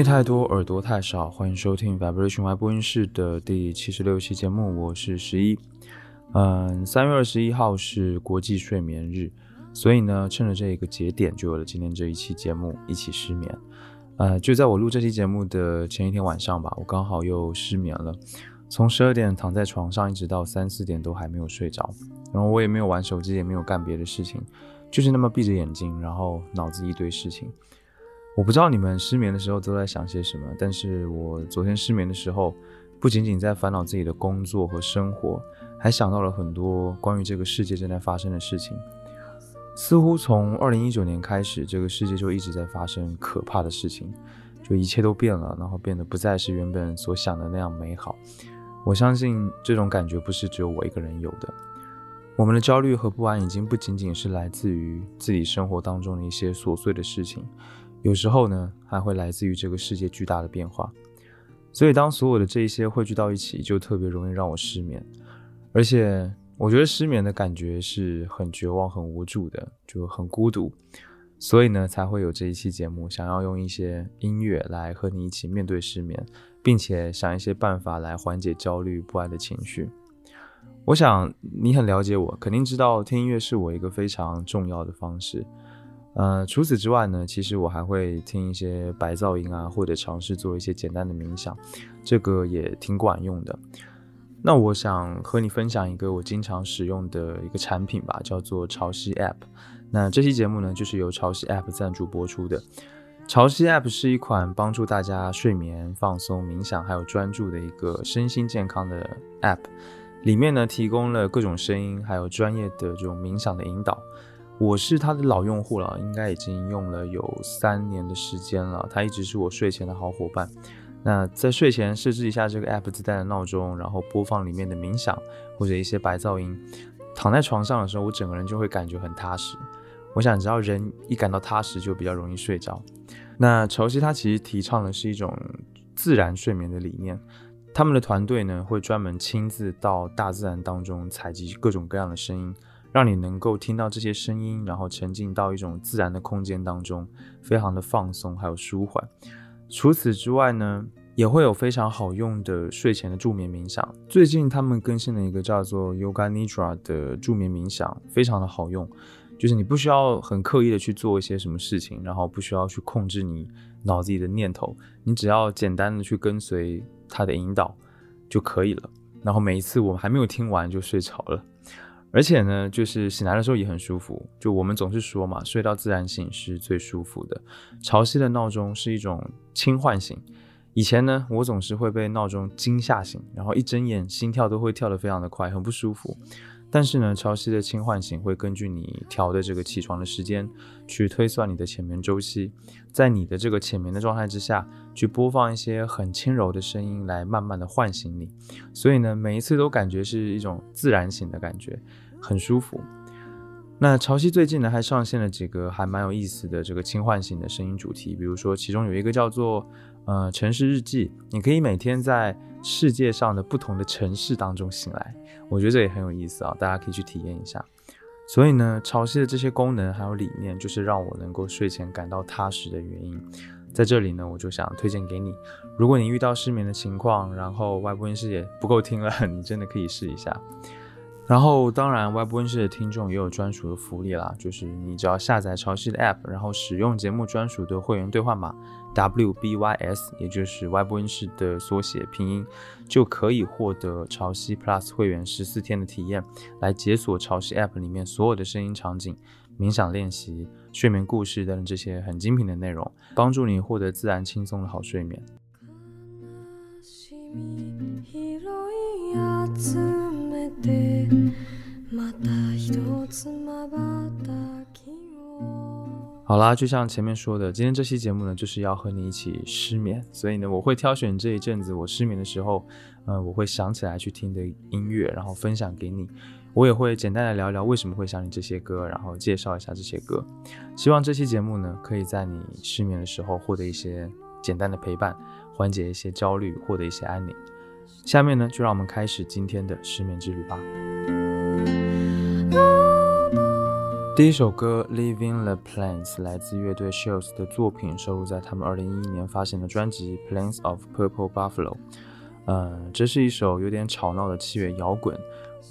音太多，耳朵太少。欢迎收听 Vibration Y 播音室的第七十六期节目，我是十一。嗯，三月二十一号是国际睡眠日，所以呢，趁着这个节点，就有了今天这一期节目，一起失眠。呃，就在我录这期节目的前一天晚上吧，我刚好又失眠了，从十二点躺在床上，一直到三四点都还没有睡着。然后我也没有玩手机，也没有干别的事情，就是那么闭着眼睛，然后脑子一堆事情。我不知道你们失眠的时候都在想些什么，但是我昨天失眠的时候，不仅仅在烦恼自己的工作和生活，还想到了很多关于这个世界正在发生的事情。似乎从二零一九年开始，这个世界就一直在发生可怕的事情，就一切都变了，然后变得不再是原本所想的那样美好。我相信这种感觉不是只有我一个人有的。我们的焦虑和不安已经不仅仅是来自于自己生活当中的一些琐碎的事情。有时候呢，还会来自于这个世界巨大的变化，所以当所有的这一些汇聚到一起，就特别容易让我失眠。而且，我觉得失眠的感觉是很绝望、很无助的，就很孤独。所以呢，才会有这一期节目，想要用一些音乐来和你一起面对失眠，并且想一些办法来缓解焦虑不安的情绪。我想你很了解我，肯定知道听音乐是我一个非常重要的方式。呃，除此之外呢，其实我还会听一些白噪音啊，或者尝试做一些简单的冥想，这个也挺管用的。那我想和你分享一个我经常使用的一个产品吧，叫做潮汐 App。那这期节目呢，就是由潮汐 App 赞助播出的。潮汐 App 是一款帮助大家睡眠、放松、冥想还有专注的一个身心健康的 App，里面呢提供了各种声音，还有专业的这种冥想的引导。我是它的老用户了，应该已经用了有三年的时间了。它一直是我睡前的好伙伴。那在睡前设置一下这个 app 自带的闹钟，然后播放里面的冥想或者一些白噪音，躺在床上的时候，我整个人就会感觉很踏实。我想，只要人一感到踏实，就比较容易睡着。那潮汐它其实提倡的是一种自然睡眠的理念。他们的团队呢，会专门亲自到大自然当中采集各种各样的声音。让你能够听到这些声音，然后沉浸到一种自然的空间当中，非常的放松，还有舒缓。除此之外呢，也会有非常好用的睡前的助眠冥想。最近他们更新了一个叫做 Yoga Nidra 的助眠冥想，非常的好用。就是你不需要很刻意的去做一些什么事情，然后不需要去控制你脑子里的念头，你只要简单的去跟随它的引导就可以了。然后每一次我们还没有听完就睡着了。而且呢，就是醒来的时候也很舒服。就我们总是说嘛，睡到自然醒是最舒服的。潮汐的闹钟是一种轻唤醒。以前呢，我总是会被闹钟惊吓醒，然后一睁眼心跳都会跳得非常的快，很不舒服。但是呢，潮汐的轻唤醒会根据你调的这个起床的时间，去推算你的浅眠周期，在你的这个浅眠的状态之下去播放一些很轻柔的声音，来慢慢的唤醒你。所以呢，每一次都感觉是一种自然醒的感觉，很舒服。那潮汐最近呢，还上线了几个还蛮有意思的这个轻唤醒的声音主题，比如说其中有一个叫做呃城市日记，你可以每天在世界上的不同的城市当中醒来。我觉得这也很有意思啊，大家可以去体验一下。所以呢，潮汐的这些功能还有理念，就是让我能够睡前感到踏实的原因。在这里呢，我就想推荐给你。如果你遇到失眠的情况，然后外部音室也不够听了，你真的可以试一下。然后，当然，Web 温室的听众也有专属的福利啦，就是你只要下载潮汐的 App，然后使用节目专属的会员兑换码 WBYS，也就是 Web 温室的缩写拼音，就可以获得潮汐 Plus 会员十四天的体验，来解锁潮汐 App 里面所有的声音场景、冥想练习、睡眠故事等等这些很精品的内容，帮助你获得自然轻松的好睡眠。好啦，就像前面说的，今天这期节目呢，就是要和你一起失眠，所以呢，我会挑选这一阵子我失眠的时候，呃，我会想起来去听的音乐，然后分享给你。我也会简单的聊聊为什么会想你这些歌，然后介绍一下这些歌。希望这期节目呢，可以在你失眠的时候获得一些简单的陪伴，缓解一些焦虑，获得一些安宁。下面呢，就让我们开始今天的失眠之旅吧。第一首歌《Living the Plains》来自乐队 Shells 的作品，收录在他们2011年发行的专辑《Plans of Purple Buffalo》。嗯，这是一首有点吵闹的器乐摇滚。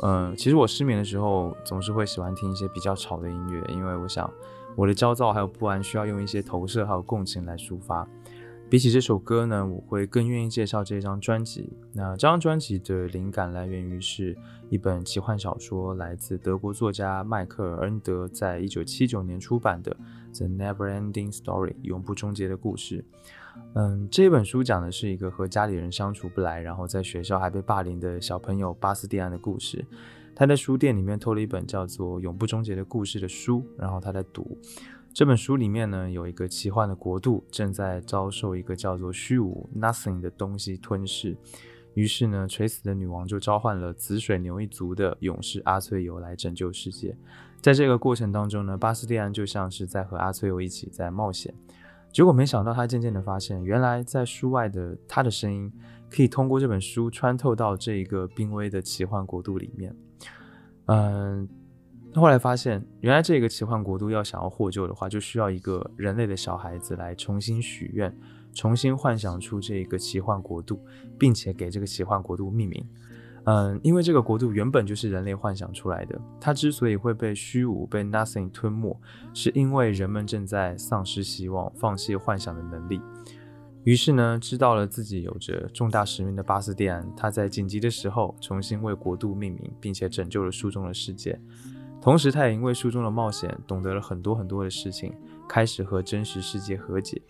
嗯，其实我失眠的时候总是会喜欢听一些比较吵的音乐，因为我想我的焦躁还有不安需要用一些投射还有共情来抒发。比起这首歌呢，我会更愿意介绍这张专辑。那这张专辑的灵感来源于是一本奇幻小说，来自德国作家迈克尔·恩德在一九七九年出版的《The Never-Ending Story》永不终结的故事。嗯，这本书讲的是一个和家里人相处不来，然后在学校还被霸凌的小朋友巴斯蒂安的故事。他在书店里面偷了一本叫做《永不终结的故事》的书，然后他在读。这本书里面呢，有一个奇幻的国度正在遭受一个叫做虚无 （nothing） 的东西吞噬。于是呢，垂死的女王就召唤了紫水牛一族的勇士阿翠尤来拯救世界。在这个过程当中呢，巴斯蒂安就像是在和阿翠尤一起在冒险。结果没想到，他渐渐地发现，原来在书外的他的声音，可以通过这本书穿透到这一个濒危的奇幻国度里面。嗯。那后来发现，原来这个奇幻国度要想要获救的话，就需要一个人类的小孩子来重新许愿，重新幻想出这个奇幻国度，并且给这个奇幻国度命名。嗯，因为这个国度原本就是人类幻想出来的，它之所以会被虚无、被 nothing 吞没，是因为人们正在丧失希望、放弃幻想的能力。于是呢，知道了自己有着重大使命的巴斯蒂安，他在紧急的时候重新为国度命名，并且拯救了书中的世界。同时，他也因为书中的冒险，懂得了很多很多的事情，开始和真实世界和解。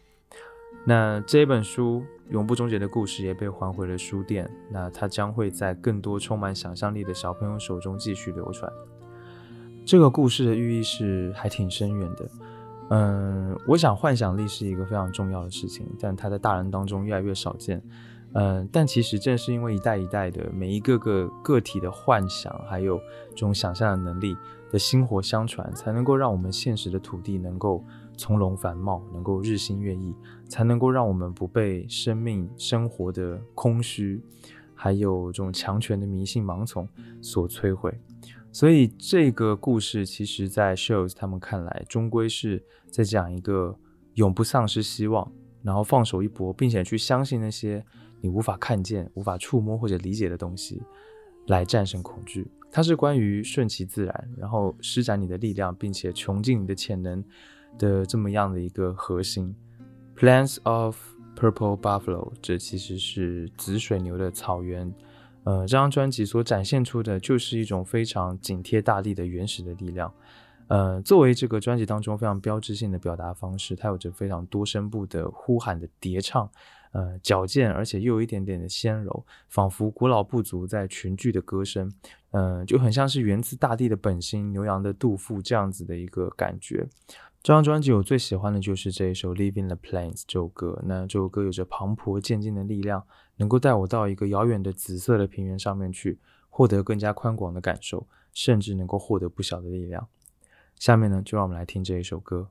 那这本书《永不终结的故事》也被还回了书店。那它将会在更多充满想象力的小朋友手中继续流传。这个故事的寓意是还挺深远的。嗯，我想幻想力是一个非常重要的事情，但它在大人当中越来越少见。嗯，但其实正是因为一代一代的每一个个个体的幻想，还有这种想象的能力。的薪火相传，才能够让我们现实的土地能够从容繁茂，能够日新月异，才能够让我们不被生命生活的空虚，还有这种强权的迷信盲从所摧毁。所以这个故事，其实在 Shows 他们看来，终归是在讲一个永不丧失希望，然后放手一搏，并且去相信那些你无法看见、无法触摸或者理解的东西，来战胜恐惧。它是关于顺其自然，然后施展你的力量，并且穷尽你的潜能的这么样的一个核心。Plants of Purple Buffalo，这其实是紫水牛的草原。呃，这张专辑所展现出的就是一种非常紧贴大地的原始的力量。呃，作为这个专辑当中非常标志性的表达方式，它有着非常多声部的呼喊的叠唱。呃，矫健而且又有一点点的纤柔，仿佛古老部族在群聚的歌声，嗯，就很像是源自大地的本心，牛羊的杜甫这样子的一个感觉。这张专辑我最喜欢的就是这一首《Living the Plains》这首歌。那这首歌有着磅礴渐进的力量，能够带我到一个遥远的紫色的平原上面去，获得更加宽广的感受，甚至能够获得不小的力量。下面呢，就让我们来听这一首歌。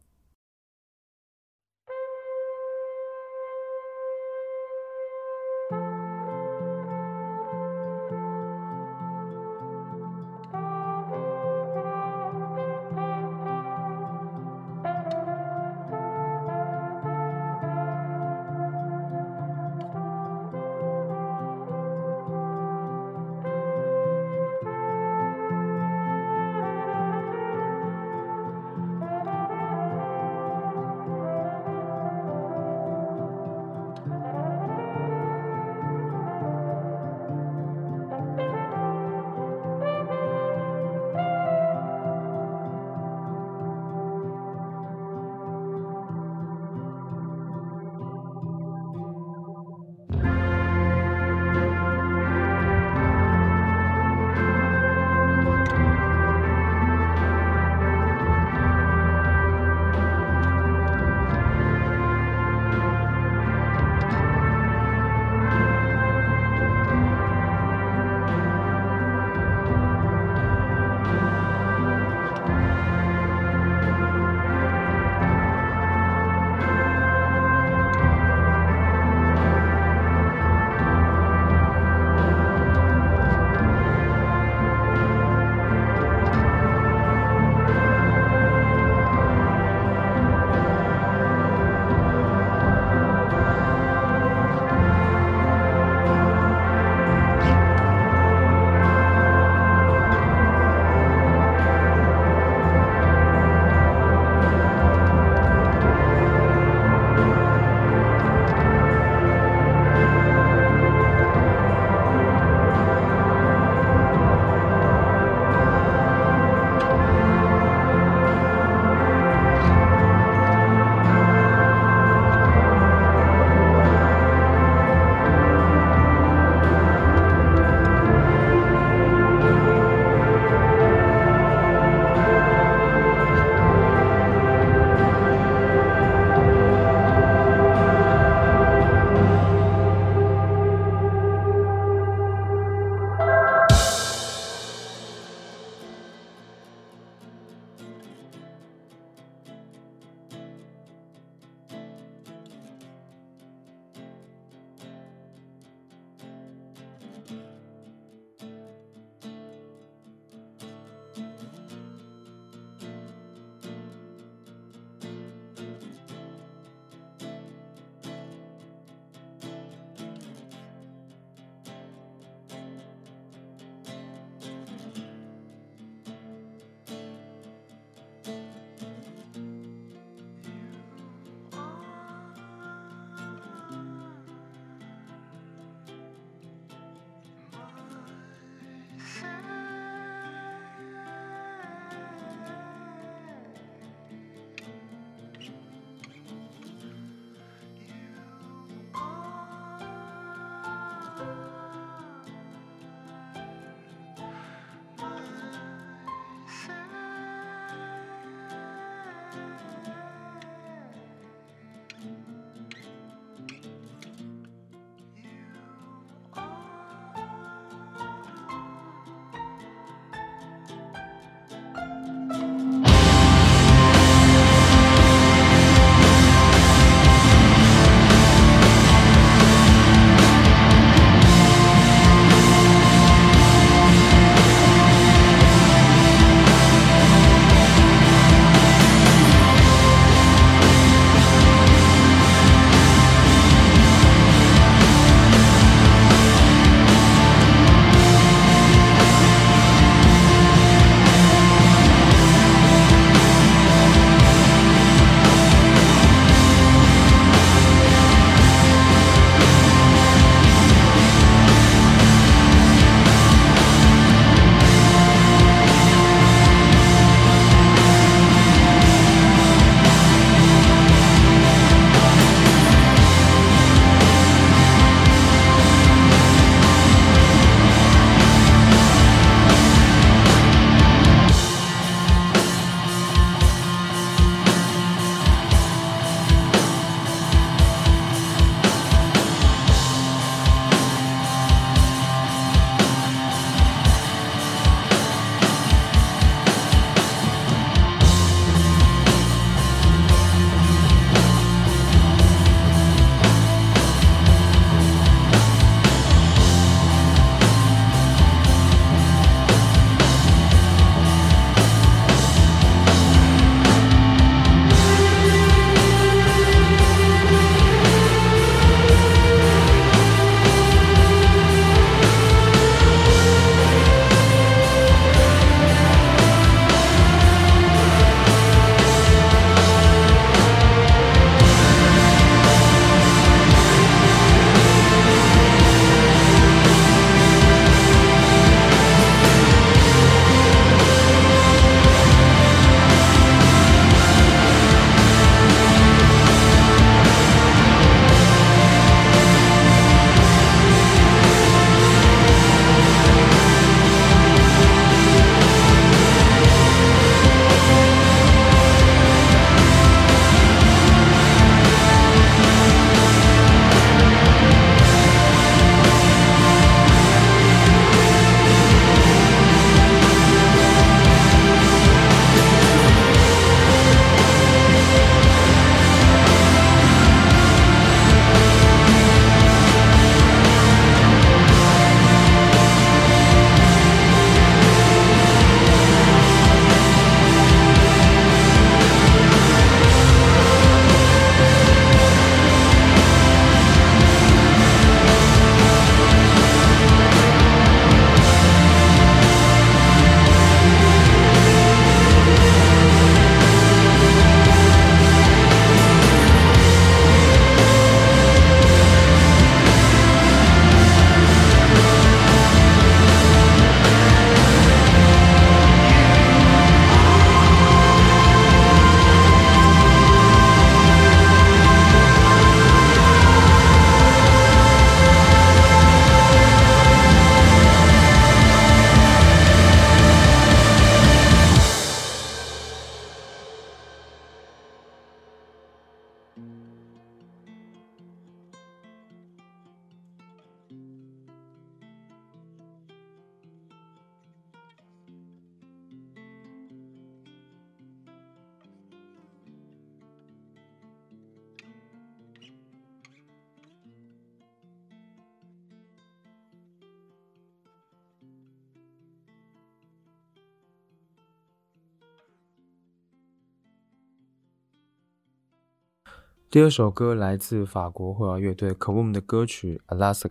第二首歌来自法国后摇乐队 k o m 的歌曲《Alaska》。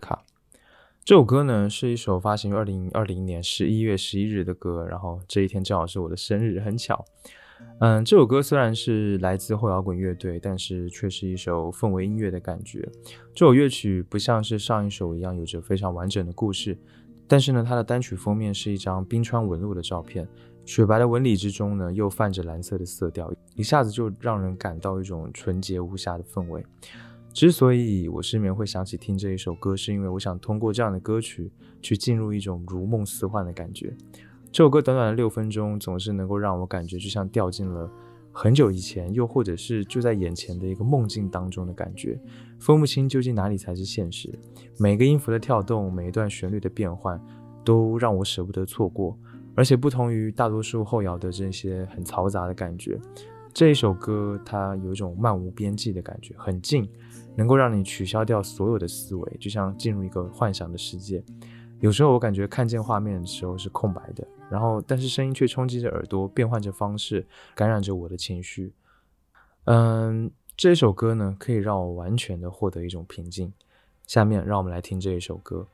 这首歌呢是一首发行于二零二零年十一月十一日的歌，然后这一天正好是我的生日，很巧。嗯，这首歌虽然是来自后摇滚乐队，但是却是一首氛围音乐的感觉。这首乐曲不像是上一首一样有着非常完整的故事，但是呢，它的单曲封面是一张冰川纹路的照片。雪白的纹理之中呢，又泛着蓝色的色调，一下子就让人感到一种纯洁无瑕的氛围。之所以我失眠会想起听这一首歌，是因为我想通过这样的歌曲去进入一种如梦似幻的感觉。这首歌短短的六分钟，总是能够让我感觉就像掉进了很久以前，又或者是就在眼前的一个梦境当中的感觉，分不清究竟哪里才是现实。每个音符的跳动，每一段旋律的变换，都让我舍不得错过。而且不同于大多数后摇的这些很嘈杂的感觉，这一首歌它有一种漫无边际的感觉，很静，能够让你取消掉所有的思维，就像进入一个幻想的世界。有时候我感觉看见画面的时候是空白的，然后但是声音却冲击着耳朵，变换着方式，感染着我的情绪。嗯，这首歌呢可以让我完全的获得一种平静。下面让我们来听这一首歌。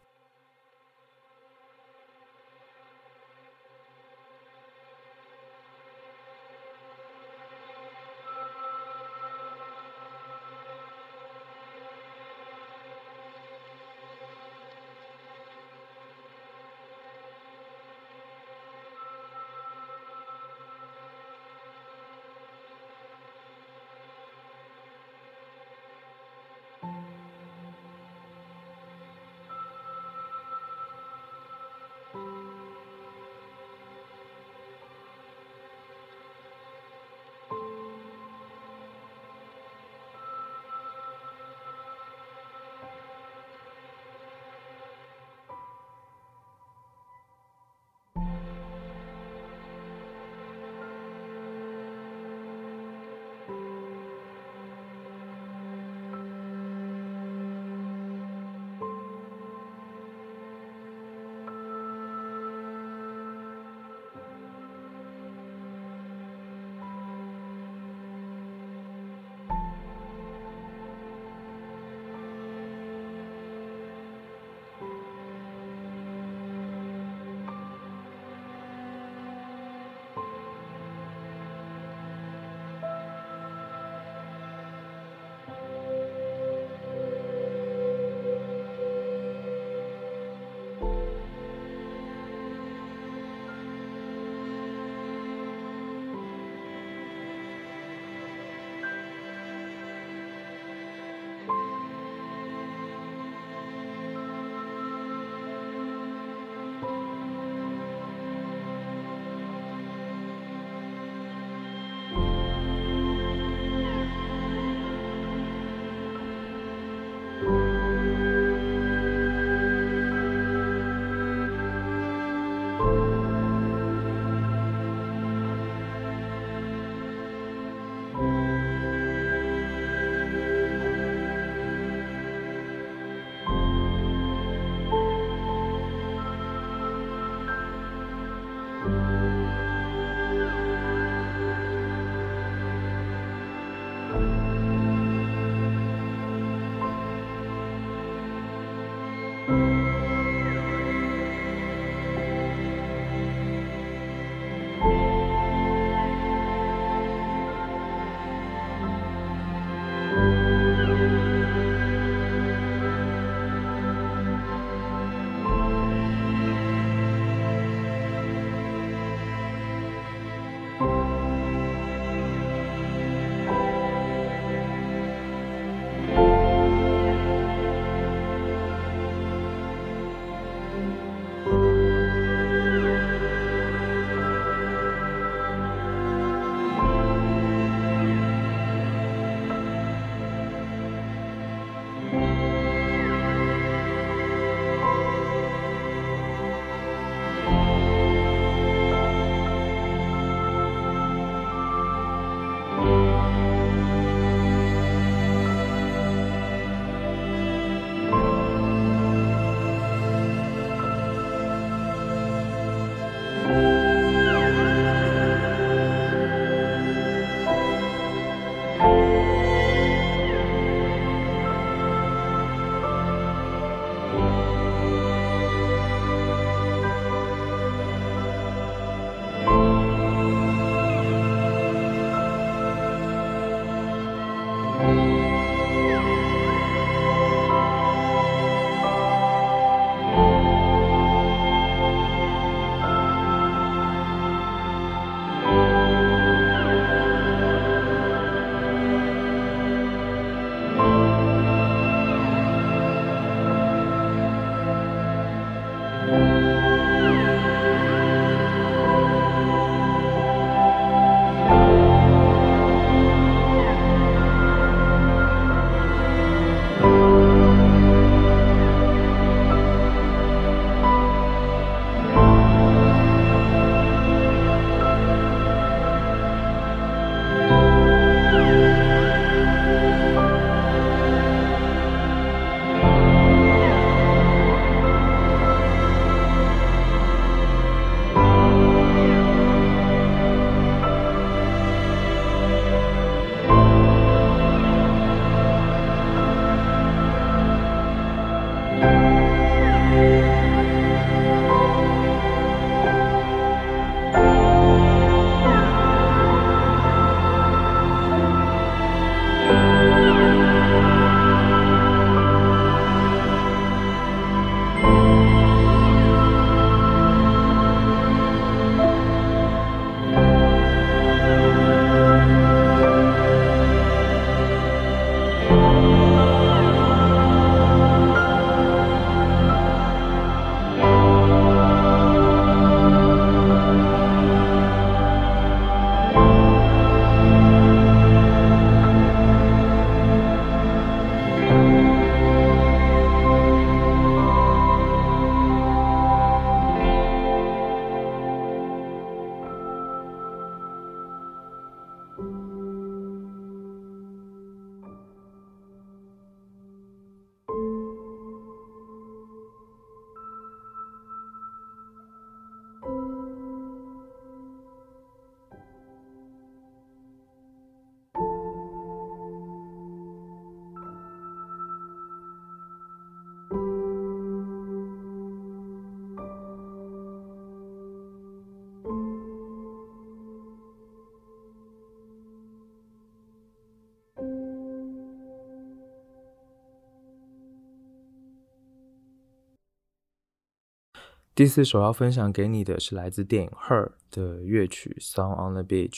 第四首要分享给你的是来自电影《Her》的乐曲《Song on the Beach》。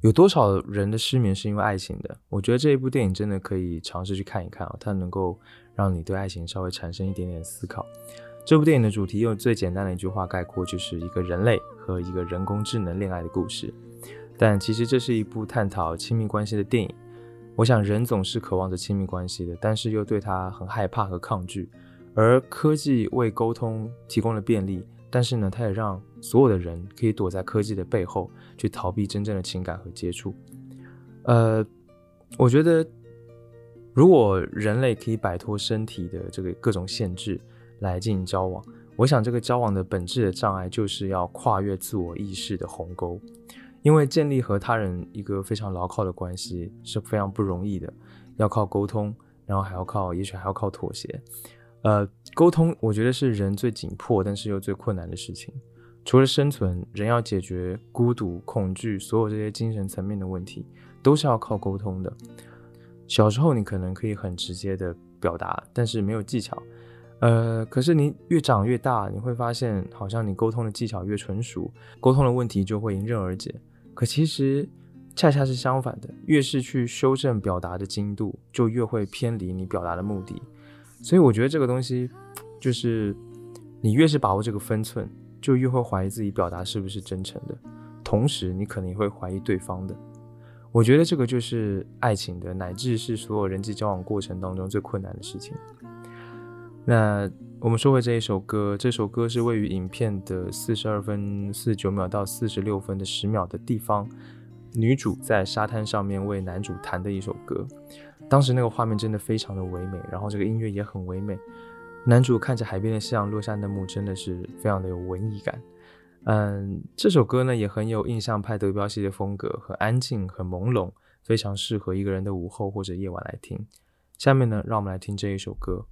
有多少人的失眠是因为爱情的？我觉得这一部电影真的可以尝试去看一看啊，它能够让你对爱情稍微产生一点点思考。这部电影的主题用最简单的一句话概括，就是一个人类和一个人工智能恋爱的故事。但其实这是一部探讨亲密关系的电影。我想人总是渴望着亲密关系的，但是又对它很害怕和抗拒。而科技为沟通提供了便利，但是呢，它也让所有的人可以躲在科技的背后，去逃避真正的情感和接触。呃，我觉得，如果人类可以摆脱身体的这个各种限制来进行交往，我想这个交往的本质的障碍就是要跨越自我意识的鸿沟，因为建立和他人一个非常牢靠的关系是非常不容易的，要靠沟通，然后还要靠，也许还要靠妥协。呃，沟通我觉得是人最紧迫，但是又最困难的事情。除了生存，人要解决孤独、恐惧，所有这些精神层面的问题，都是要靠沟通的。小时候你可能可以很直接的表达，但是没有技巧。呃，可是你越长越大，你会发现，好像你沟通的技巧越纯熟，沟通的问题就会迎刃而解。可其实恰恰是相反的，越是去修正表达的精度，就越会偏离你表达的目的。所以我觉得这个东西，就是你越是把握这个分寸，就越会怀疑自己表达是不是真诚的，同时你可能也会怀疑对方的。我觉得这个就是爱情的，乃至是所有人际交往过程当中最困难的事情。那我们说回这一首歌，这首歌是位于影片的四十二分四十九秒到四十六分的十秒的地方，女主在沙滩上面为男主弹的一首歌。当时那个画面真的非常的唯美，然后这个音乐也很唯美。男主看着海边的夕阳落下那幕，真的是非常的有文艺感。嗯，这首歌呢也很有印象派德彪西的风格，很安静，很朦胧，非常适合一个人的午后或者夜晚来听。下面呢，让我们来听这一首歌。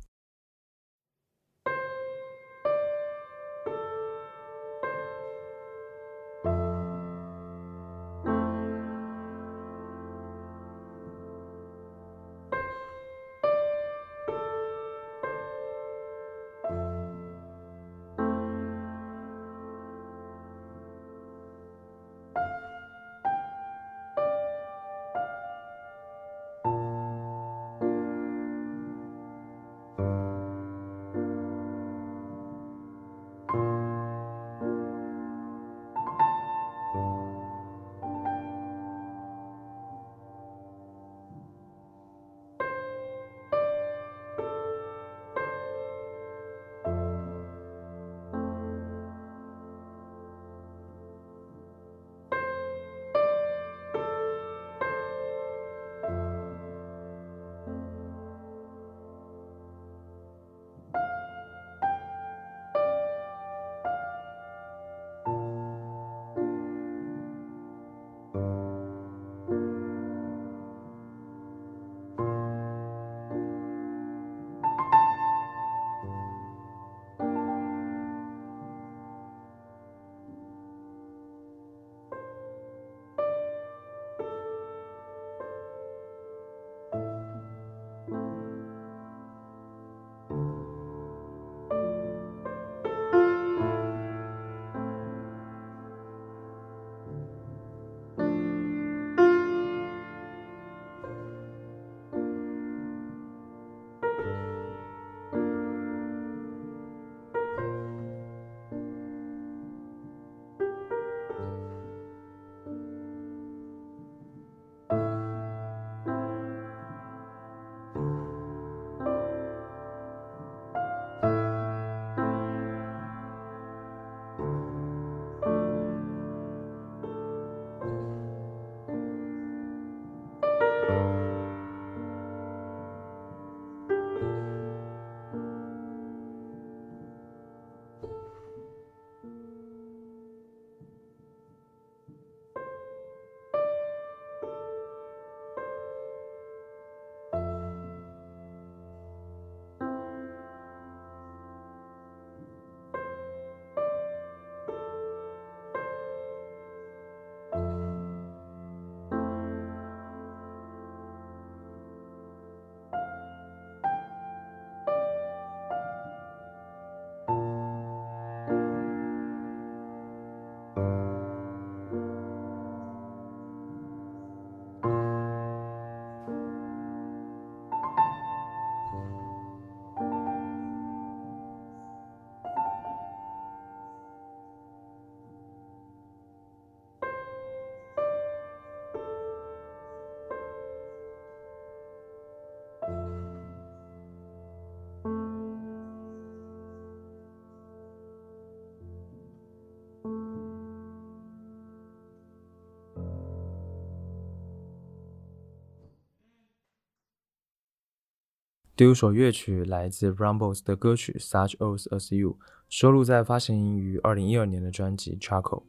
第五首乐曲来自 Rumbles 的歌曲《Such Oath as You》，收录在发行于二零一二年的专辑《Charcoal》。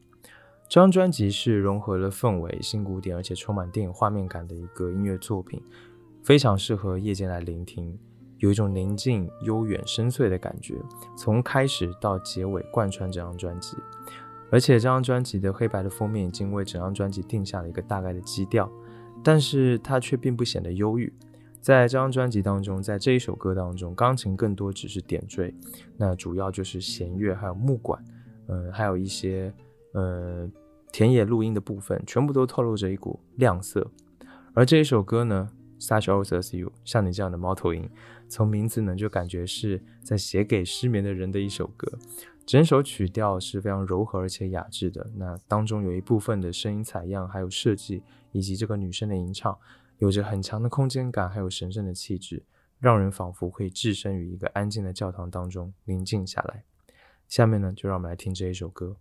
这张专辑是融合了氛围、新古典，而且充满电影画面感的一个音乐作品，非常适合夜间来聆听，有一种宁静、悠远、深邃的感觉，从开始到结尾贯穿这张专辑。而且这张专辑的黑白的封面已经为整张专辑定下了一个大概的基调，但是它却并不显得忧郁。在这张专辑当中，在这一首歌当中，钢琴更多只是点缀，那主要就是弦乐还有木管，嗯，还有一些呃田野录音的部分，全部都透露着一股亮色。而这一首歌呢，Such as You，像你这样的猫头鹰，从名字呢就感觉是在写给失眠的人的一首歌。整首曲调是非常柔和而且雅致的，那当中有一部分的声音采样，还有设计，以及这个女生的吟唱。有着很强的空间感还有神圣的气质让人仿佛可以置身于一个安静的教堂当中宁静下来。下面呢就让我们来听这一首歌。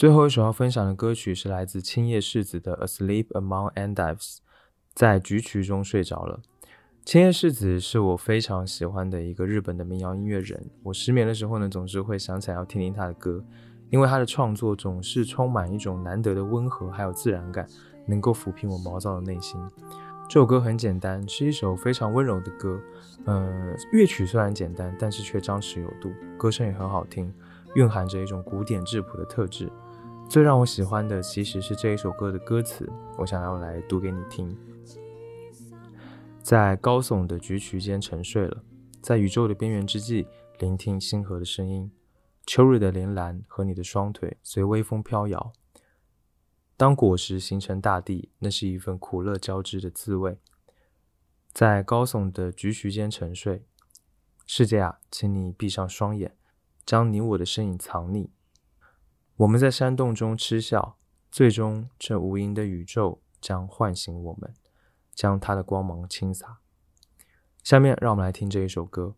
最后一首要分享的歌曲是来自青叶世子的《Asleep Among Endives》，在菊曲中睡着了。青叶世子是我非常喜欢的一个日本的民谣音乐人，我失眠的时候呢，总是会想起来要听听他的歌，因为他的创作总是充满一种难得的温和还有自然感，能够抚平我毛躁的内心。这首歌很简单，是一首非常温柔的歌，嗯，乐曲虽然简单，但是却张弛有度，歌声也很好听，蕴含着一种古典质朴的特质。最让我喜欢的其实是这一首歌的歌词，我想要来读给你听。在高耸的菊渠间沉睡了，在宇宙的边缘之际，聆听星河的声音。秋日的铃兰和你的双腿随微风飘摇。当果实形成大地，那是一份苦乐交织的滋味。在高耸的菊渠间沉睡，世界啊，请你闭上双眼，将你我的身影藏匿。我们在山洞中嗤笑，最终这无垠的宇宙将唤醒我们，将它的光芒倾洒。下面让我们来听这一首歌。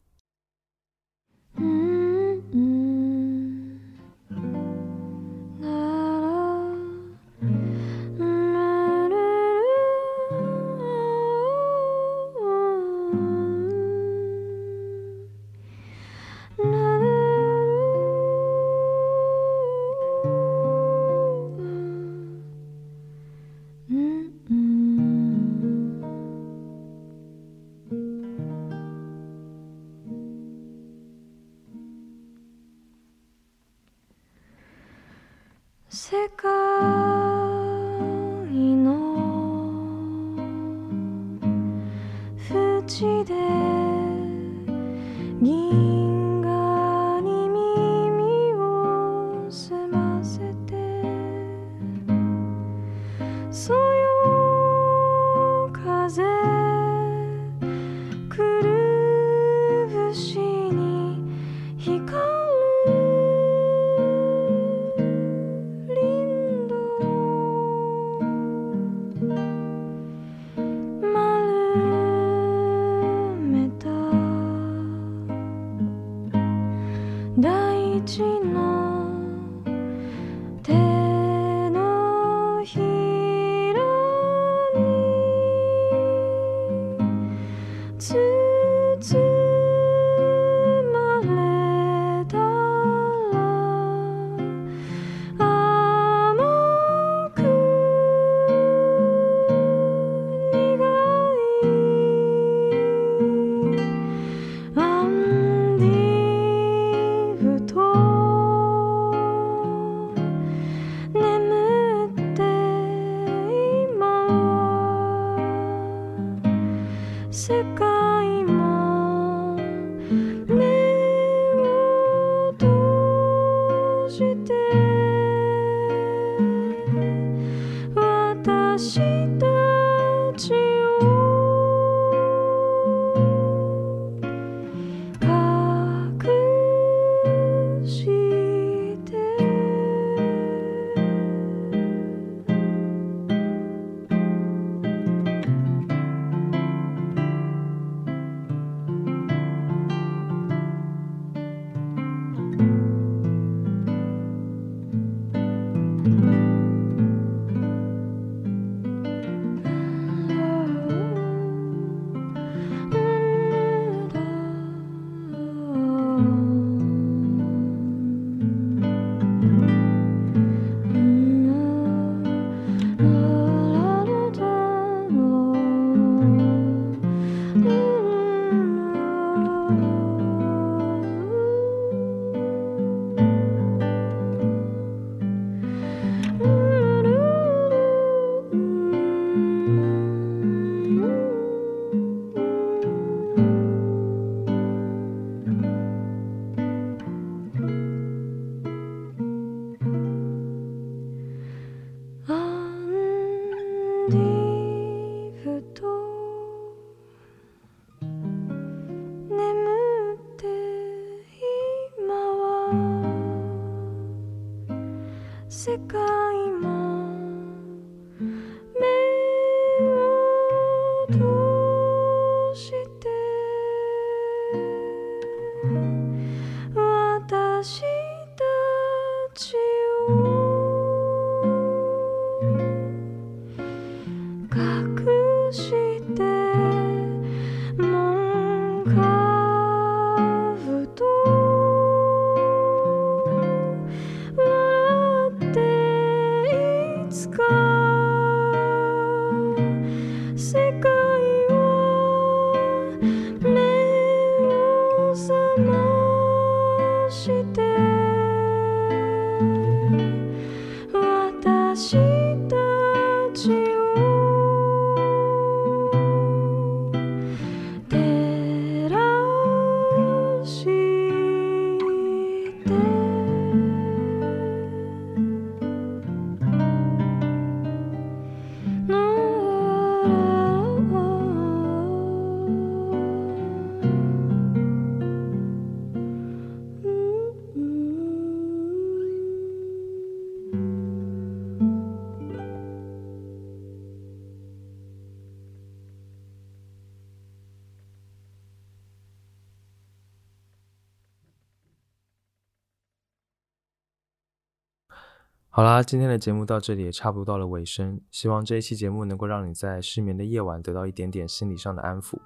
好啦，今天的节目到这里也差不多到了尾声，希望这一期节目能够让你在失眠的夜晚得到一点点心理上的安抚。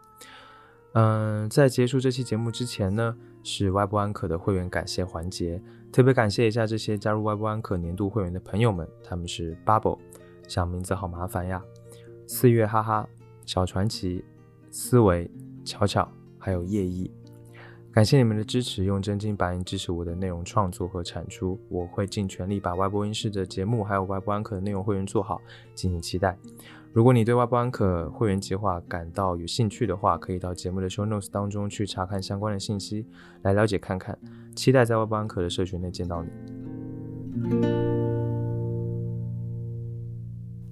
嗯，在结束这期节目之前呢，是外部安可的会员感谢环节，特别感谢一下这些加入外部安可年度会员的朋友们，他们是 Bubble，想名字好麻烦呀，四月哈哈、小传奇、思维、巧巧，还有夜意。感谢你们的支持，用真金白银支持我的内容创作和产出，我会尽全力把外播音室的节目还有外播安可的内容会员做好，敬请期待。如果你对外播安可会员计划感到有兴趣的话，可以到节目的 show notes 当中去查看相关的信息，来了解看看。期待在外播安可的社群内见到你。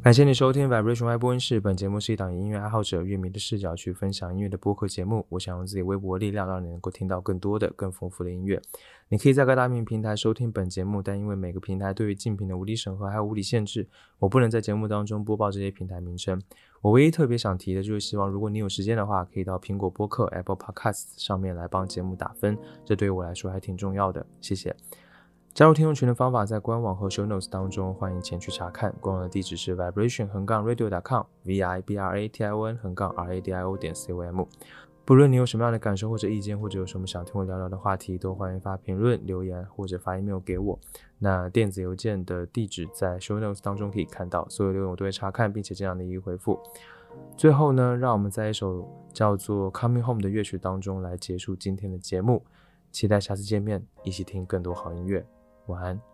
感谢你收听 Vibration 外播音室。本节目是一档音乐爱好者、乐迷的视角去分享音乐的播客节目。我想用自己微薄的力量，让你能够听到更多的、更丰富的音乐。你可以在各大平台收听本节目，但因为每个平台对于竞品的无理审核还有无理限制，我不能在节目当中播报这些平台名称。我唯一特别想提的就是，希望如果你有时间的话，可以到苹果播客 Apple Podcast 上面来帮节目打分，这对于我来说还挺重要的。谢谢。加入听众群的方法在官网和 show notes 当中，欢迎前去查看。官网的地址是 vibration 横杠 radio.com，v i b r a t i o n 横杠 r a d i o 点 c o m。不论你有什么样的感受或者意见，或者有什么想听我聊聊的话题，都欢迎发评论、留言或者发 email 给我。那电子邮件的地址在 show notes 当中可以看到，所有留言我都会查看，并且尽量的一一回复。最后呢，让我们在一首叫做《Coming Home》的乐曲当中来结束今天的节目。期待下次见面，一起听更多好音乐。晚安。